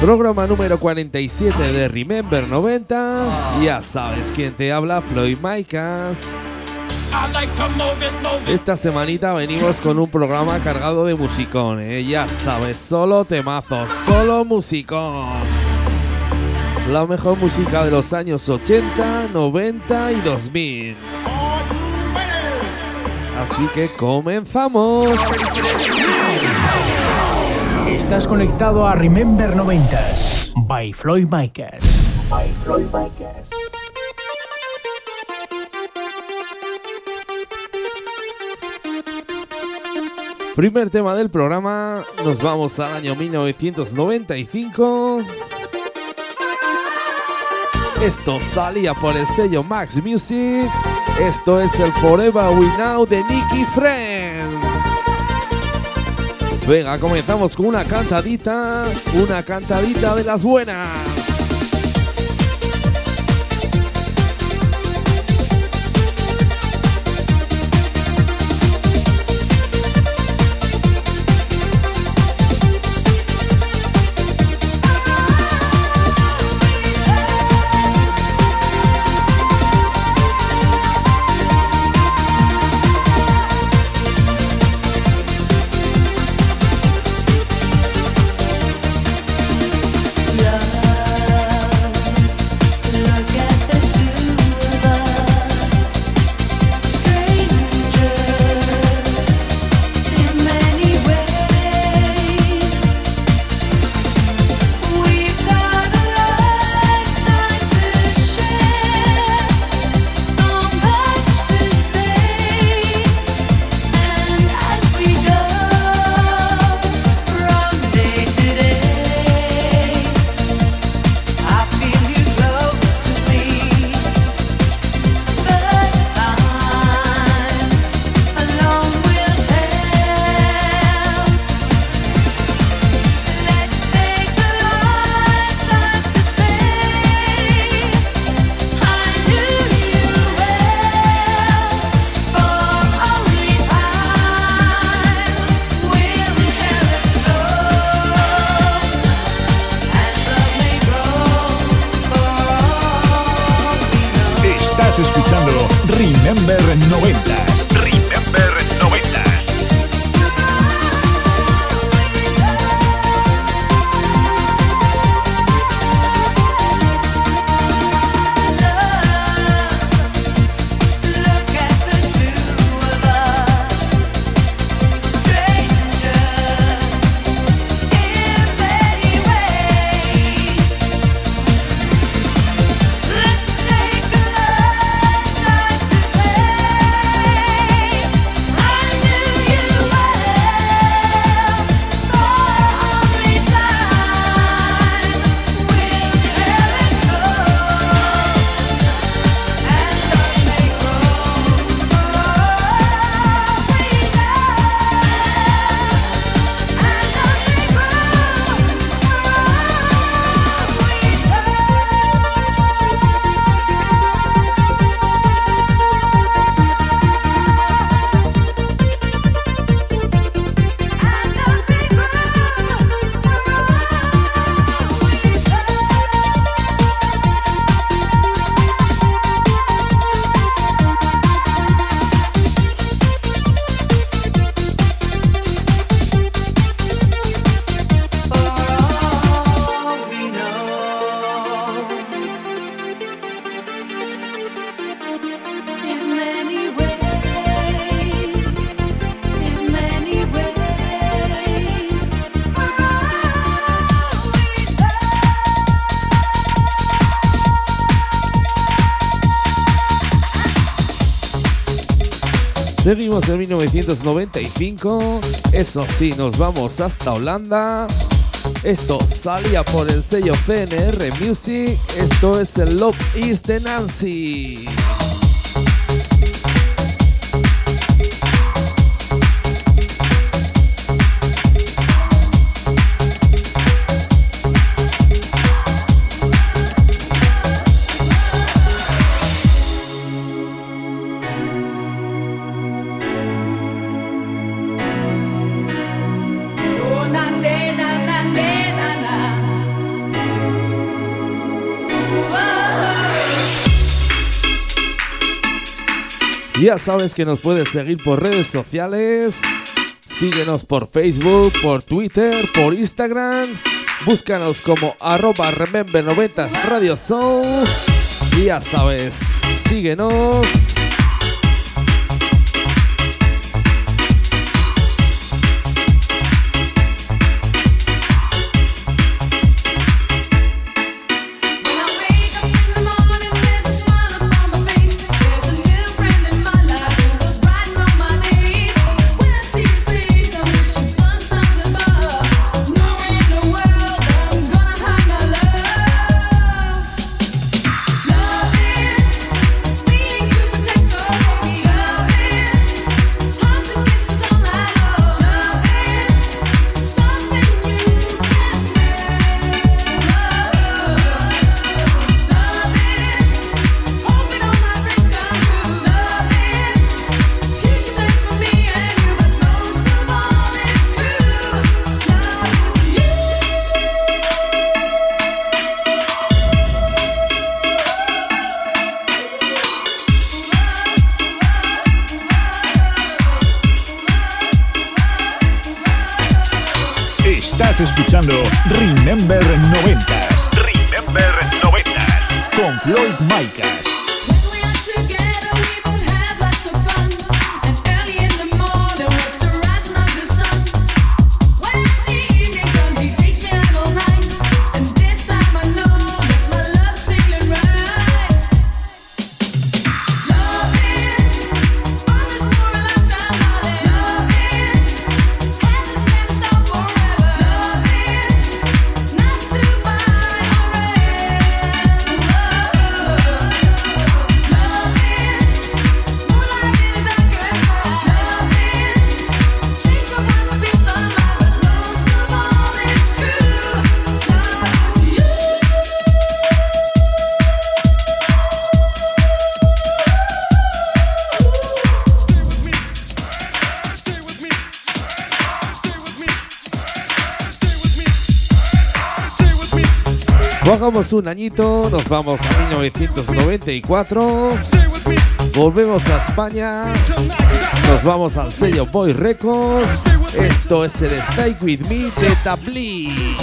Programa número 47 de Remember 90. Ya sabes quién te habla, Floyd Micas. Esta semanita venimos con un programa cargado de musicón, ¿eh? ya sabes, solo temazos, solo musicón. La mejor música de los años 80, 90 y 2000. Así que comenzamos. Estás conectado a Remember 90s by Floyd Micas. By Floyd Micas. Primer tema del programa, nos vamos al año 1995. Esto salía por el sello Max Music. Esto es el Forever We Now de Nicky Friends. Venga, comenzamos con una cantadita, una cantadita de las buenas. seguimos en 1995. Eso sí, nos vamos hasta Holanda. Esto salía por el sello FNR Music. Esto es el Love is de Nancy. Ya sabes que nos puedes seguir por redes sociales. Síguenos por Facebook, por Twitter, por Instagram. Búscanos como arroba remember 90 Radio Soul. Ya sabes, síguenos. Floyd Micas. Un añito, nos vamos a 1994. Volvemos a España. Nos vamos al sello Boy Records. Esto es el Stay With Me de Tabli.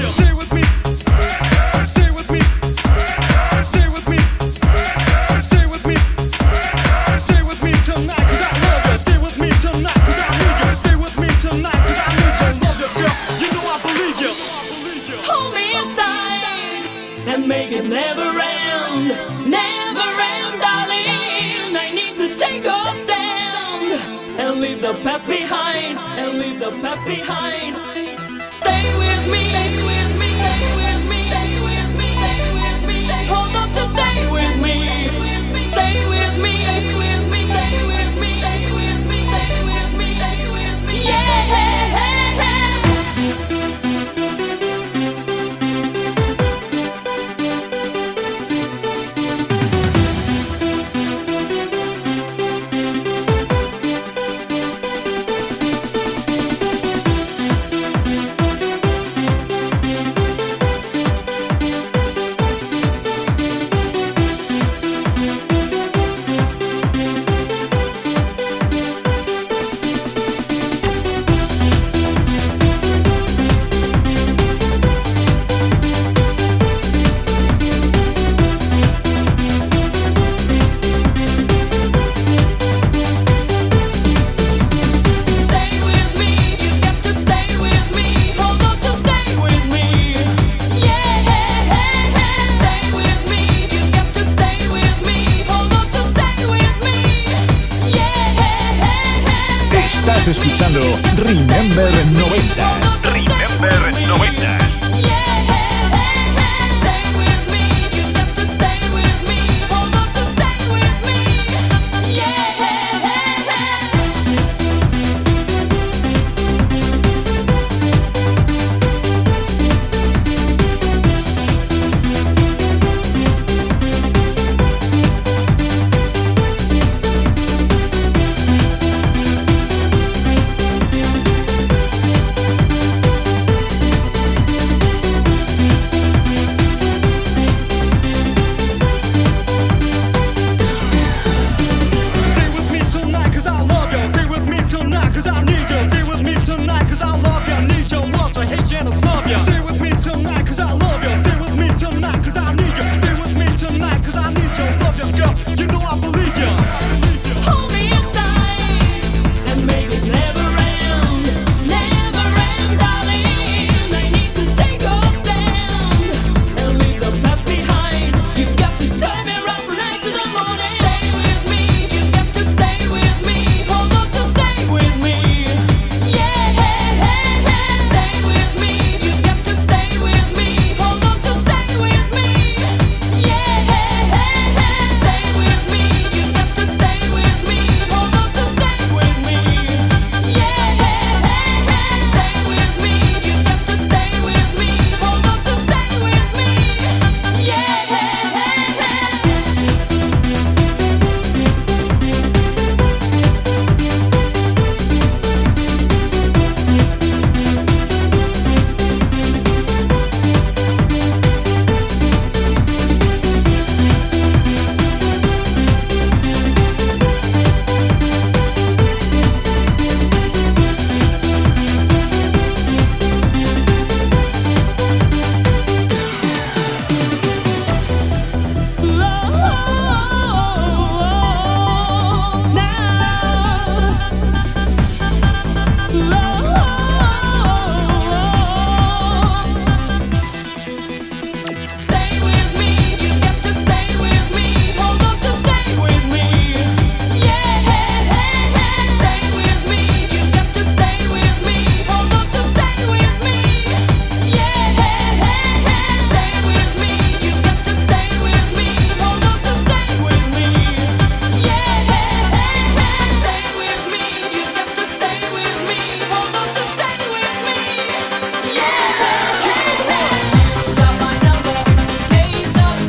the past behind and leave the past behind. Stay with me, stay with me, stay with me.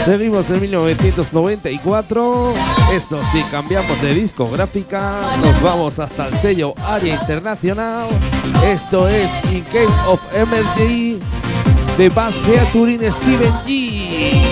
Seguimos en 1994. Eso sí, cambiamos de discográfica. Nos vamos hasta el sello Área Internacional. Esto es In Case of Emergency de Bass Featuring Steven G.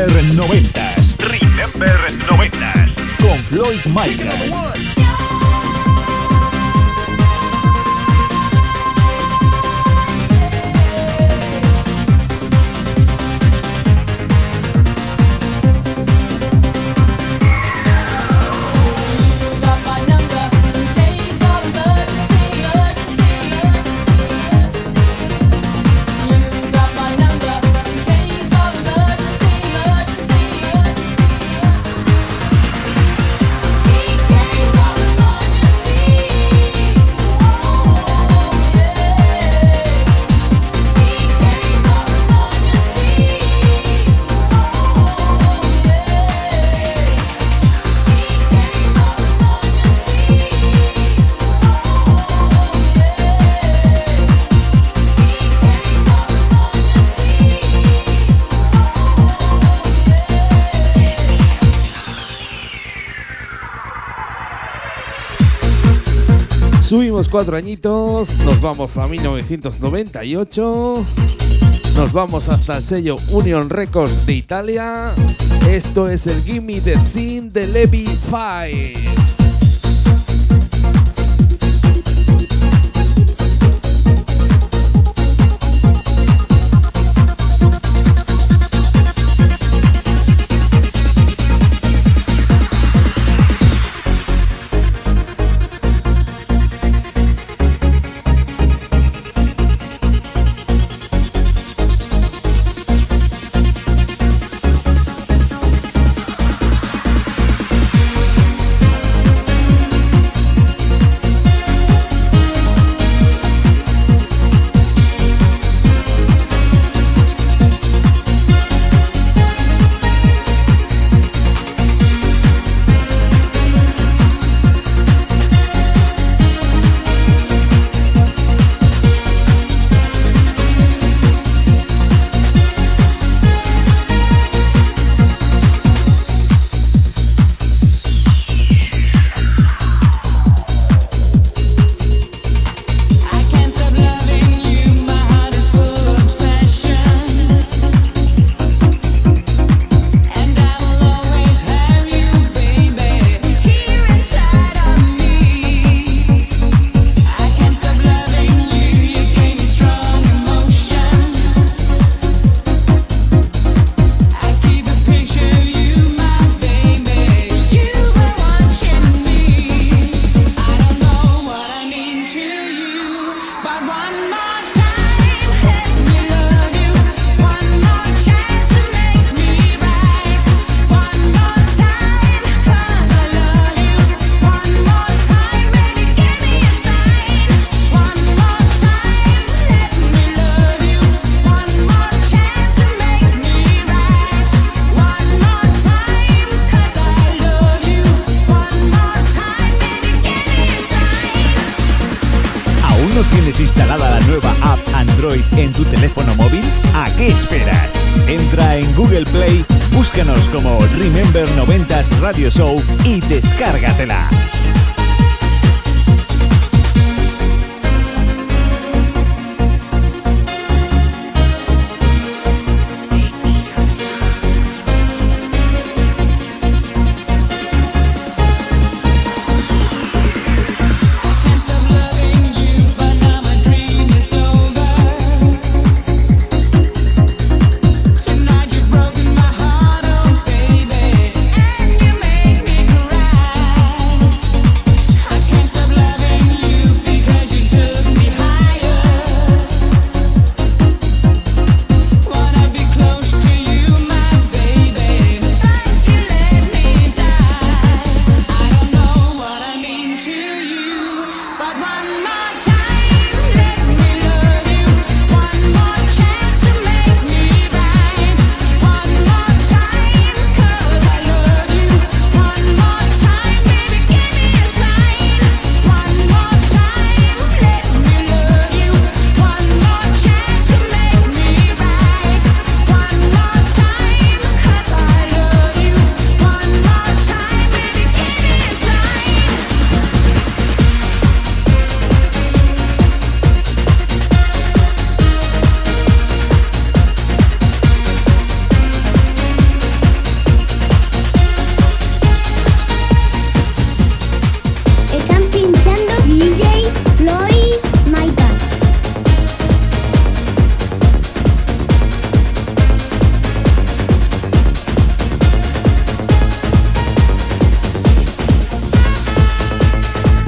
Remember 90s. Remember 90s. Con Floyd Michaels. cuatro añitos, nos vamos a 1998, nos vamos hasta el sello Union Records de Italia. Esto es el Gimme the Sin de Levi Five.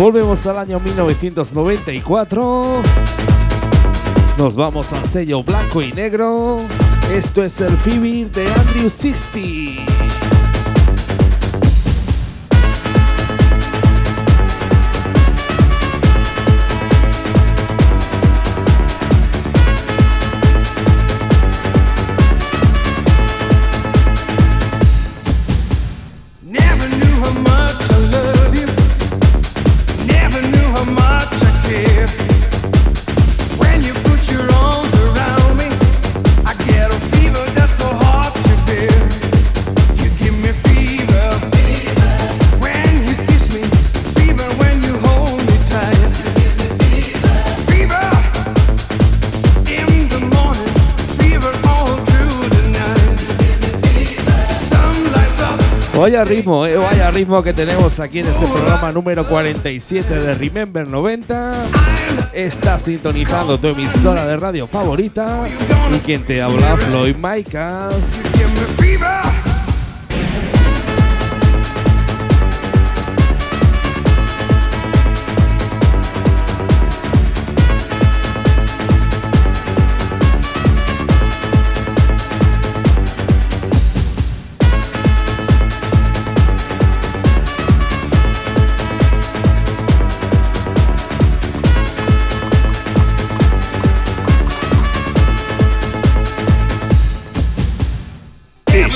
Volvemos al año 1994. Nos vamos al sello blanco y negro. Esto es el Fever de Andrew 60. Vaya ritmo, eh, vaya ritmo que tenemos aquí en este programa número 47 de Remember 90. Estás sintonizando tu emisora de radio favorita. Y quien te habla, Floyd Micas.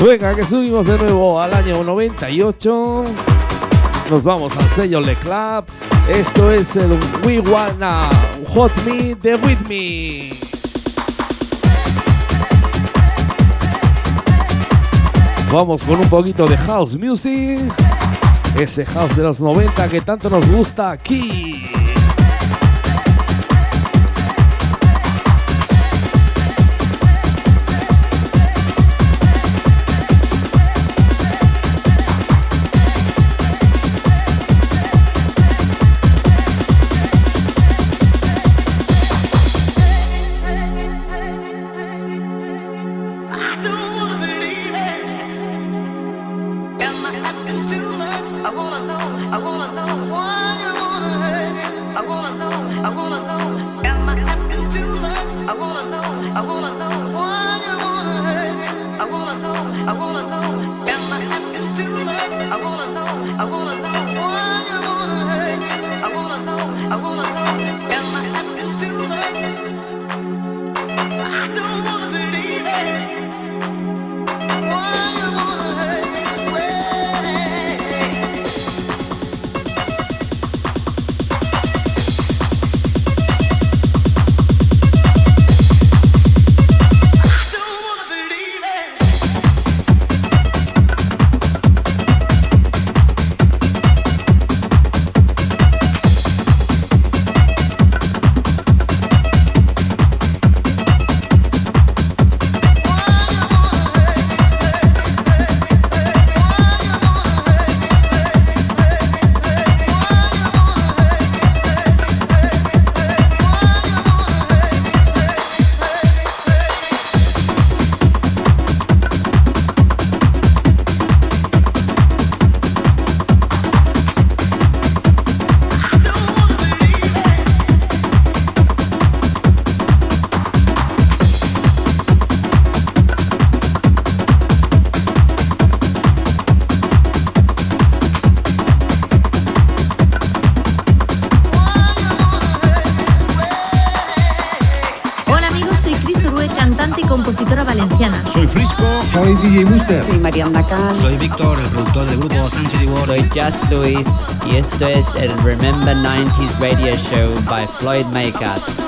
Venga, que subimos de nuevo al año 98. Nos vamos al sello Le Club. Esto es el We Wanna Hot Me de With Me. Vamos con un poquito de house music. Ese house de los 90 que tanto nos gusta aquí. Luis y esto es el Remember 90s Radio Show by Floyd Makers.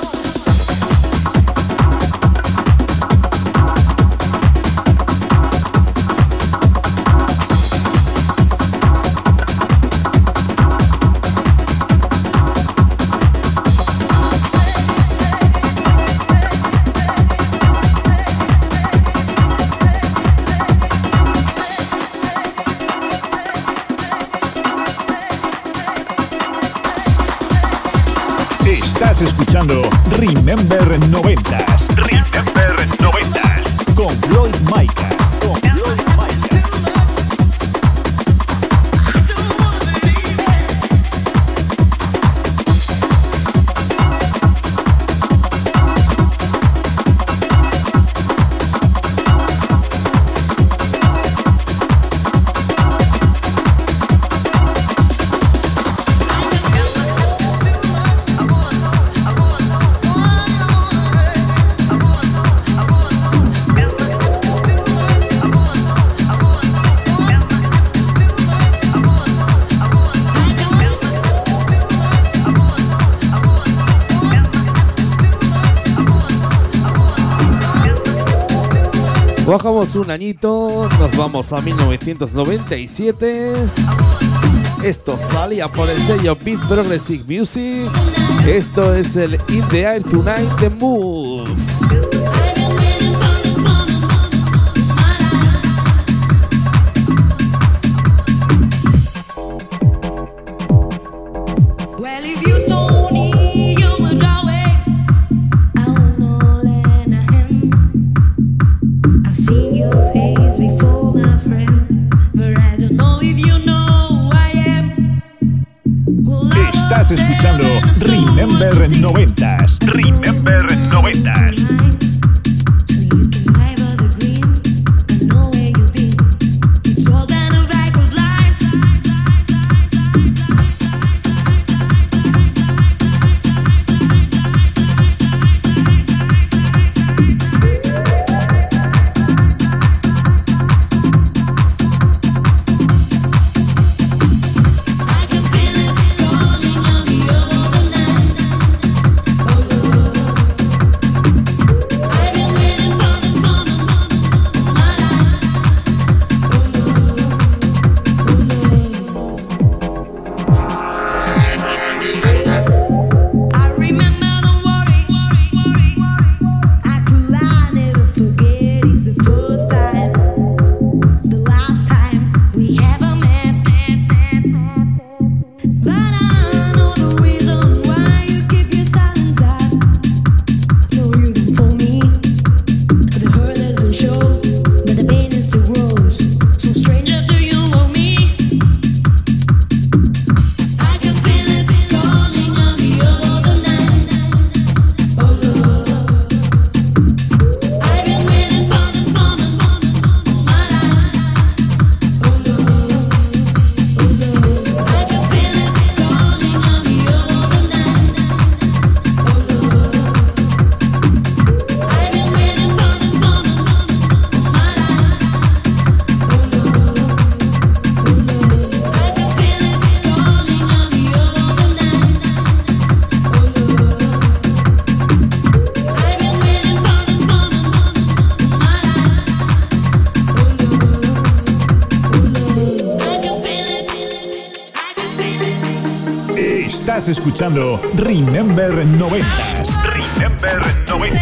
Number 90. Bajamos un añito, nos vamos a 1997. Esto salía por el sello Beat Progressive Music. Esto es el In the Air Tonight The Move. Remember 90s. Remember escuchando Remember 90. Remember 90.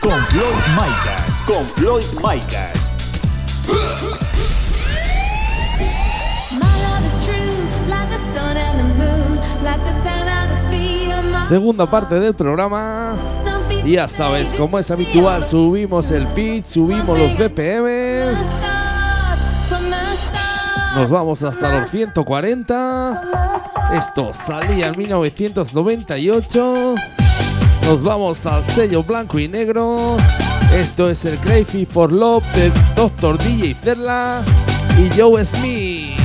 Con Floyd Micas. Con Floyd Micas. Segunda parte del programa. Ya sabes, como es habitual, subimos el pitch, subimos los BPMs. Nos vamos hasta los 140. Esto salía en 1998. Nos vamos al sello blanco y negro. Esto es el Crazy for Love de Dr. DJ Perla y Joe Smith.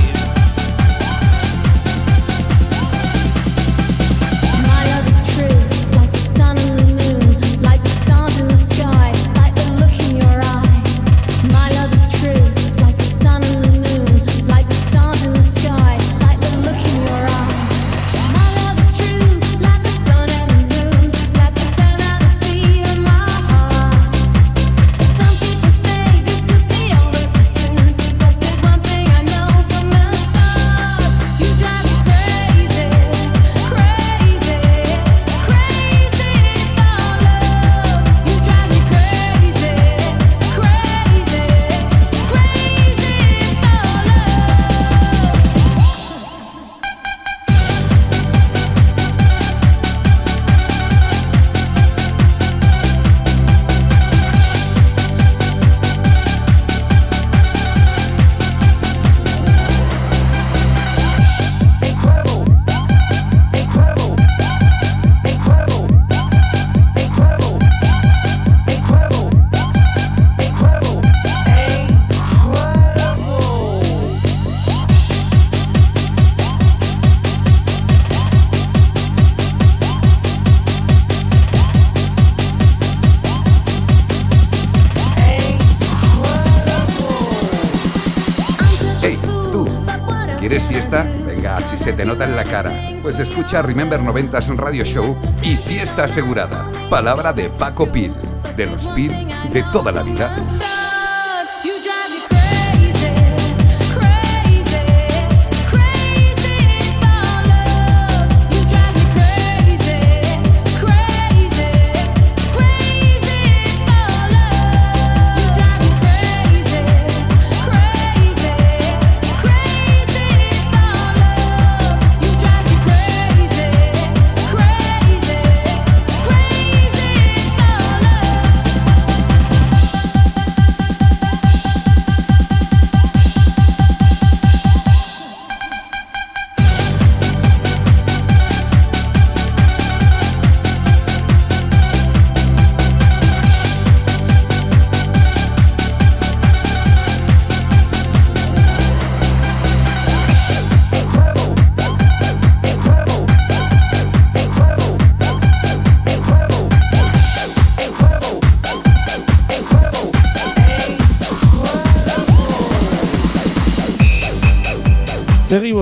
Escucha Remember 90s Radio Show y fiesta asegurada. Palabra de Paco Pil, de los Pil de toda la vida.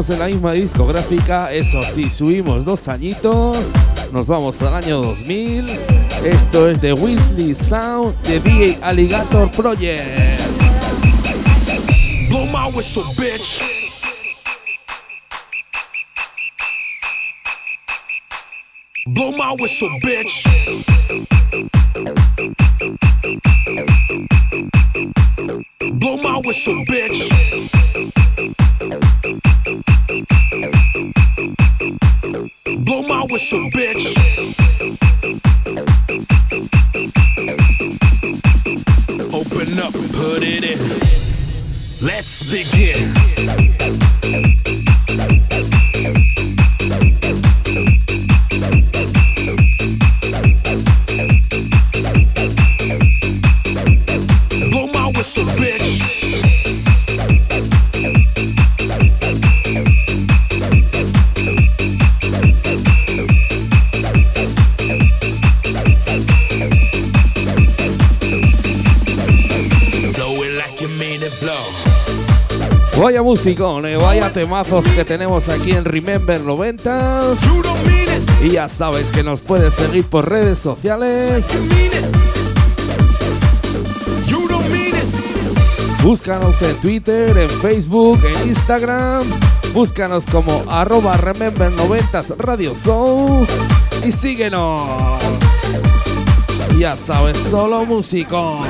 En la misma discográfica, eso sí, subimos dos añitos, nos vamos al año 2000. Esto es de Weasley Sound de DJ Alligator Project. Blow my whistle, bitch. Blow my whistle, bitch. Blow my whistle, bitch. Whistle, bitch. Open up, put it in. Let's begin. Vaya musicones, vaya temazos que tenemos aquí en Remember 90 Y ya sabes que nos puedes seguir por redes sociales. Búscanos en Twitter, en Facebook, en Instagram. Búscanos como arroba Remember 90 Radio Show. Y síguenos. Ya sabes, solo músico.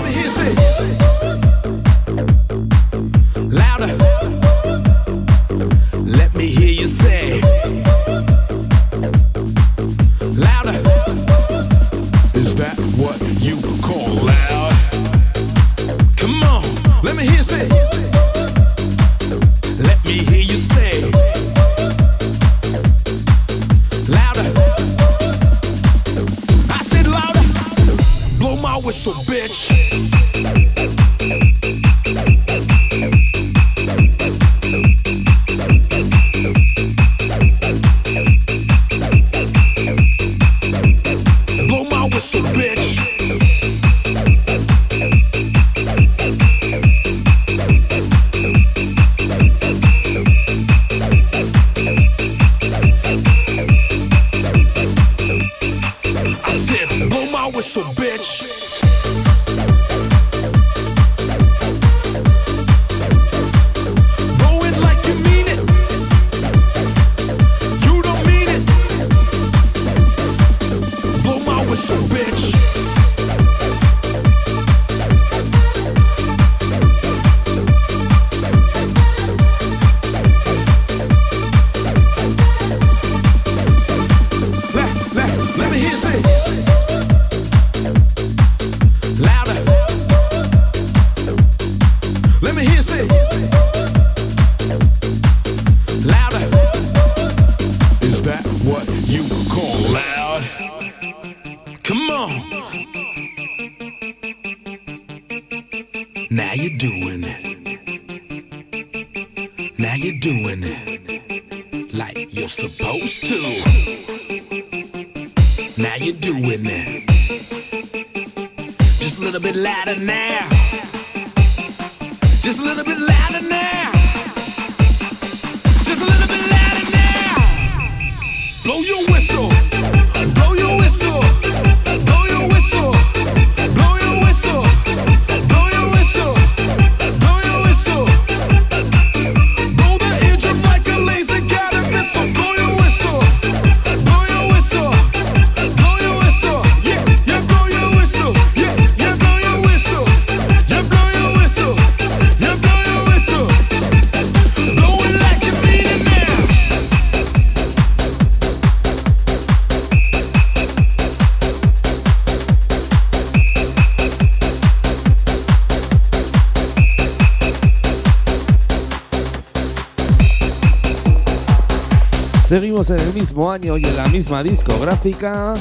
Mismo año y en la misma discográfica.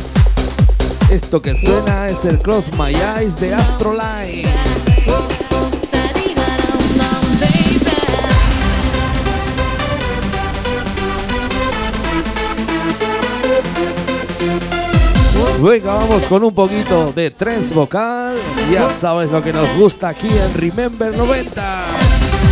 Esto que suena es el Cross My Eyes de Astroline. Venga, vamos con un poquito de trance vocal. Ya sabes lo que nos gusta aquí en Remember 90.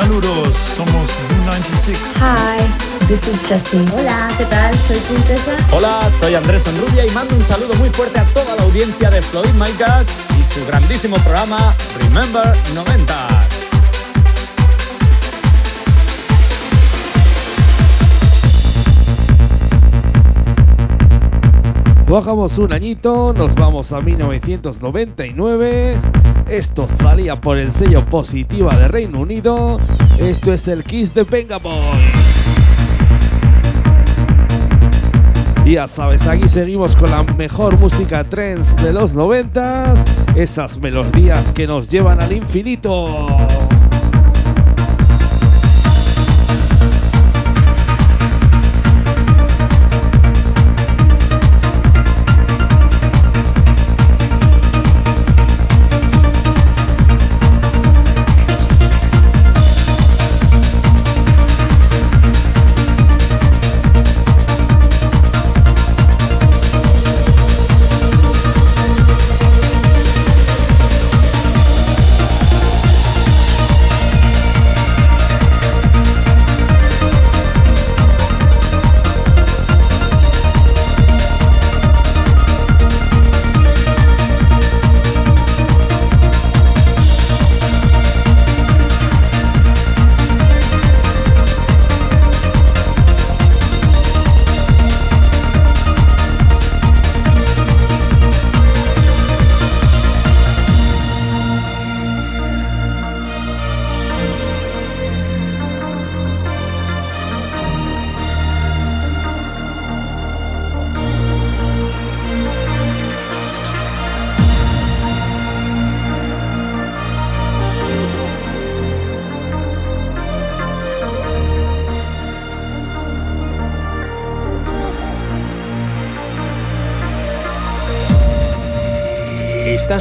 Saludos, somos Blue96. Hi, this is Jessie. Hola, ¿qué tal? Soy Princesa. Hola, soy Andrés Enrubia y mando un saludo muy fuerte a toda la audiencia de Floyd Micas y su grandísimo programa Remember 90. Bajamos un añito, nos vamos a 1999. Esto salía por el sello Positiva de Reino Unido. Esto es el Kiss de Venga Boys. Ya sabes, aquí seguimos con la mejor música trance de los noventas, esas melodías que nos llevan al infinito.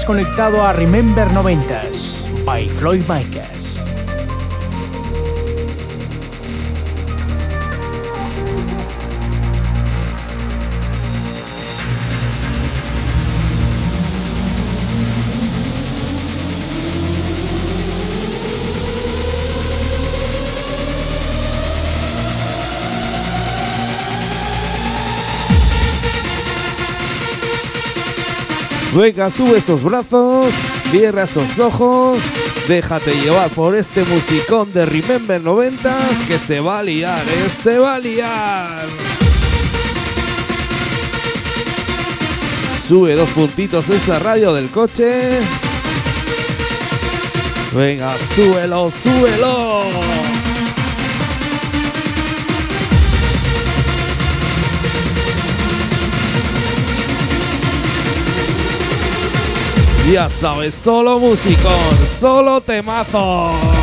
Conectado a Remember 90s by Floyd Micas. Venga, sube esos brazos, cierra esos ojos, déjate llevar por este musicón de Remember 90s que se va a liar, ¿eh? Se va a liar. Sube dos puntitos esa radio del coche. Venga, súbelo, súbelo. Ya sabes, solo musicón, solo temazo.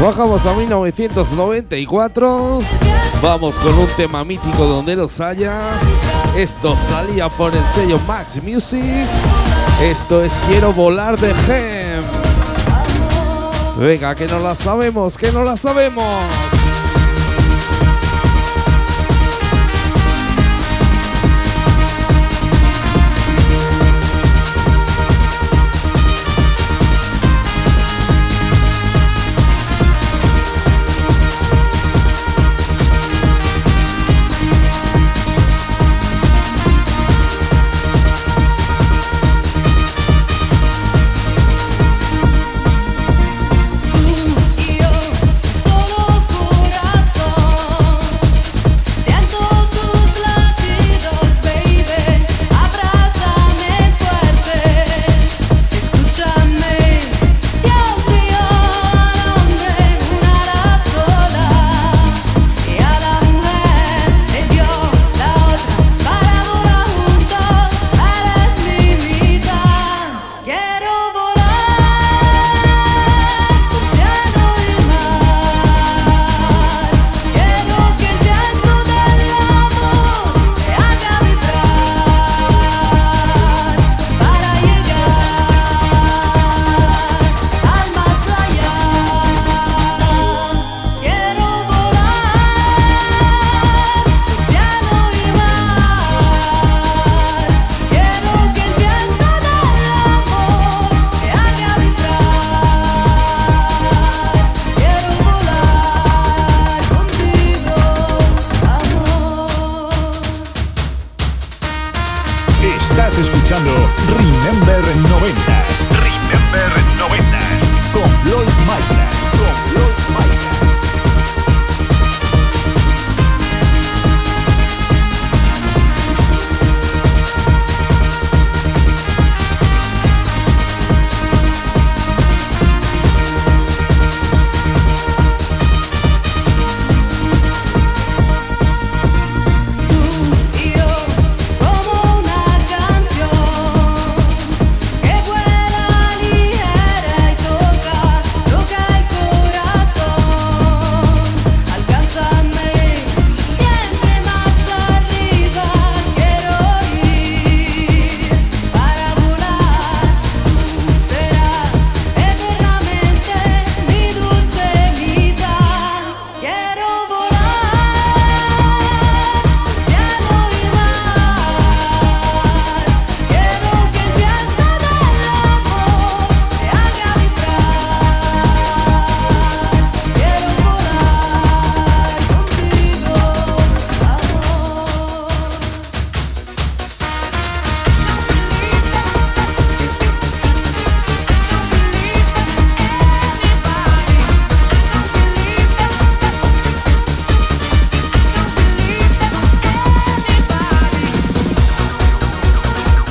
Bajamos a 1994. Vamos con un tema mítico donde los haya. Esto salía por el sello Max Music. Esto es Quiero volar de Gem. Venga, que no la sabemos, que no la sabemos.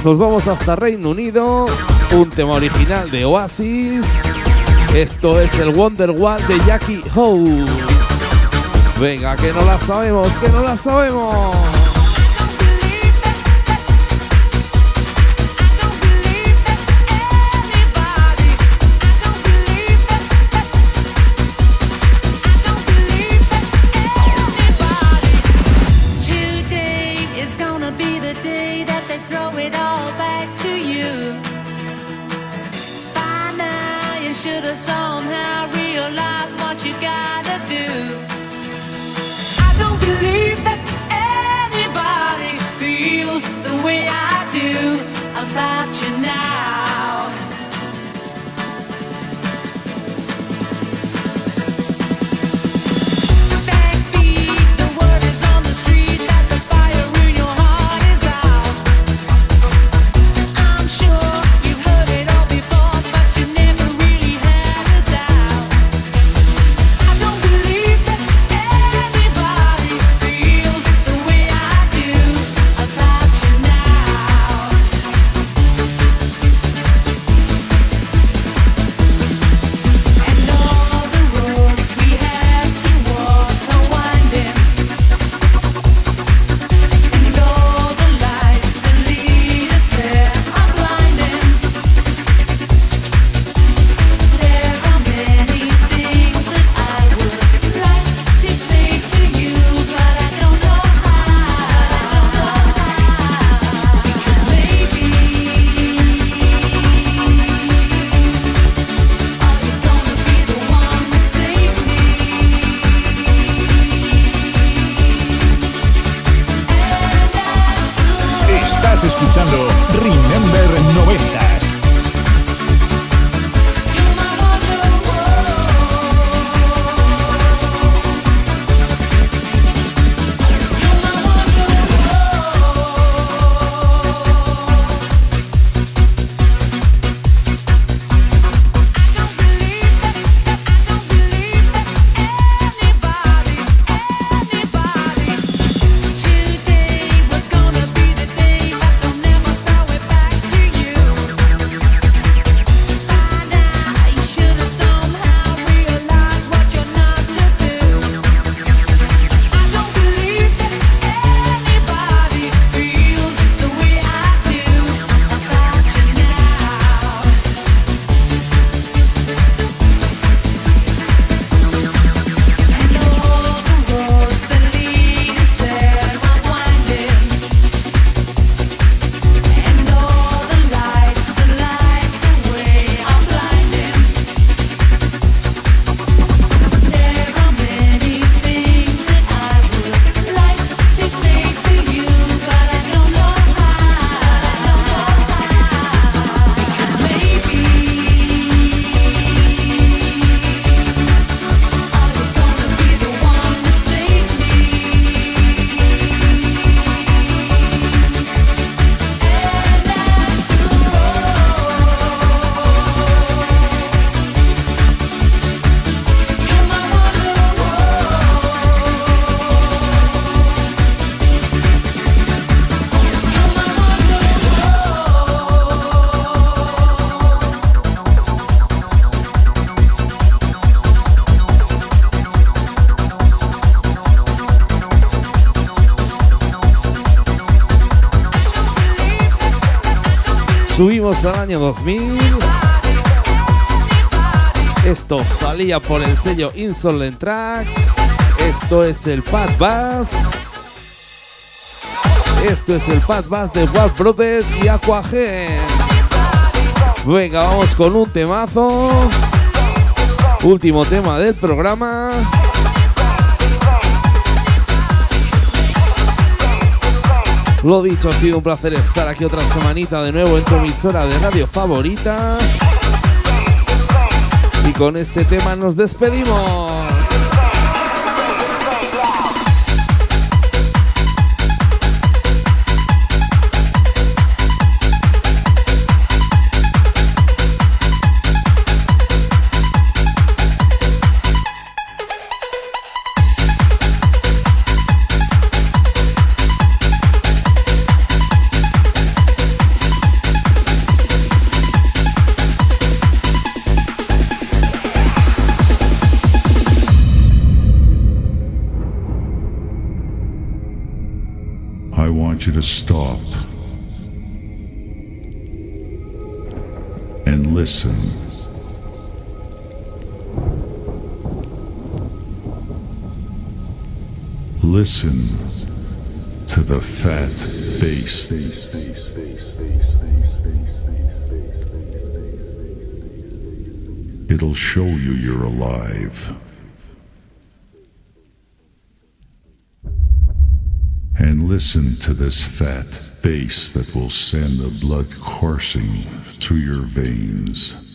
Nos vamos hasta Reino Unido. Un tema original de Oasis. Esto es el Wonder Wall de Jackie Ho. Venga, que no la sabemos, que no la sabemos. Subimos al año 2000. Esto salía por el sello Insolent Tracks. Esto es el Pad Bass. Esto es el Pad Bass de Warp Brothers y Aquagen. Venga, vamos con un temazo. Último tema del programa. Lo dicho, ha sido un placer estar aquí otra semanita de nuevo en tu emisora de radio favorita. Y con este tema nos despedimos. Listen to the fat bass. It'll show you you're alive. And listen to this fat bass that will send the blood coursing through your veins.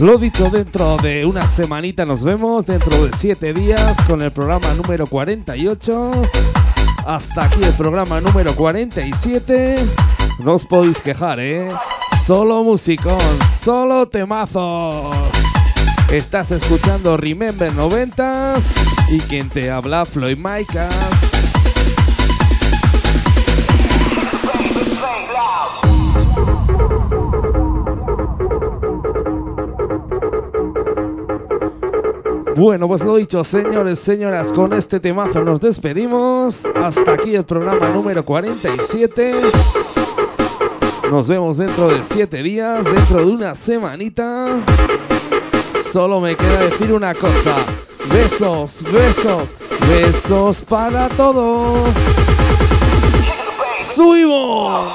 Lo dicho, dentro de una semanita nos vemos, dentro de siete días, con el programa número 48. Hasta aquí el programa número 47. No os podéis quejar, ¿eh? Solo musicón, solo temazos. Estás escuchando Remember 90s y quien te habla Floyd Micas. Bueno, pues lo dicho, señores, señoras, con este temazo nos despedimos. Hasta aquí el programa número 47. Nos vemos dentro de 7 días, dentro de una semanita. Solo me queda decir una cosa. Besos, besos, besos para todos. ¡Subimos!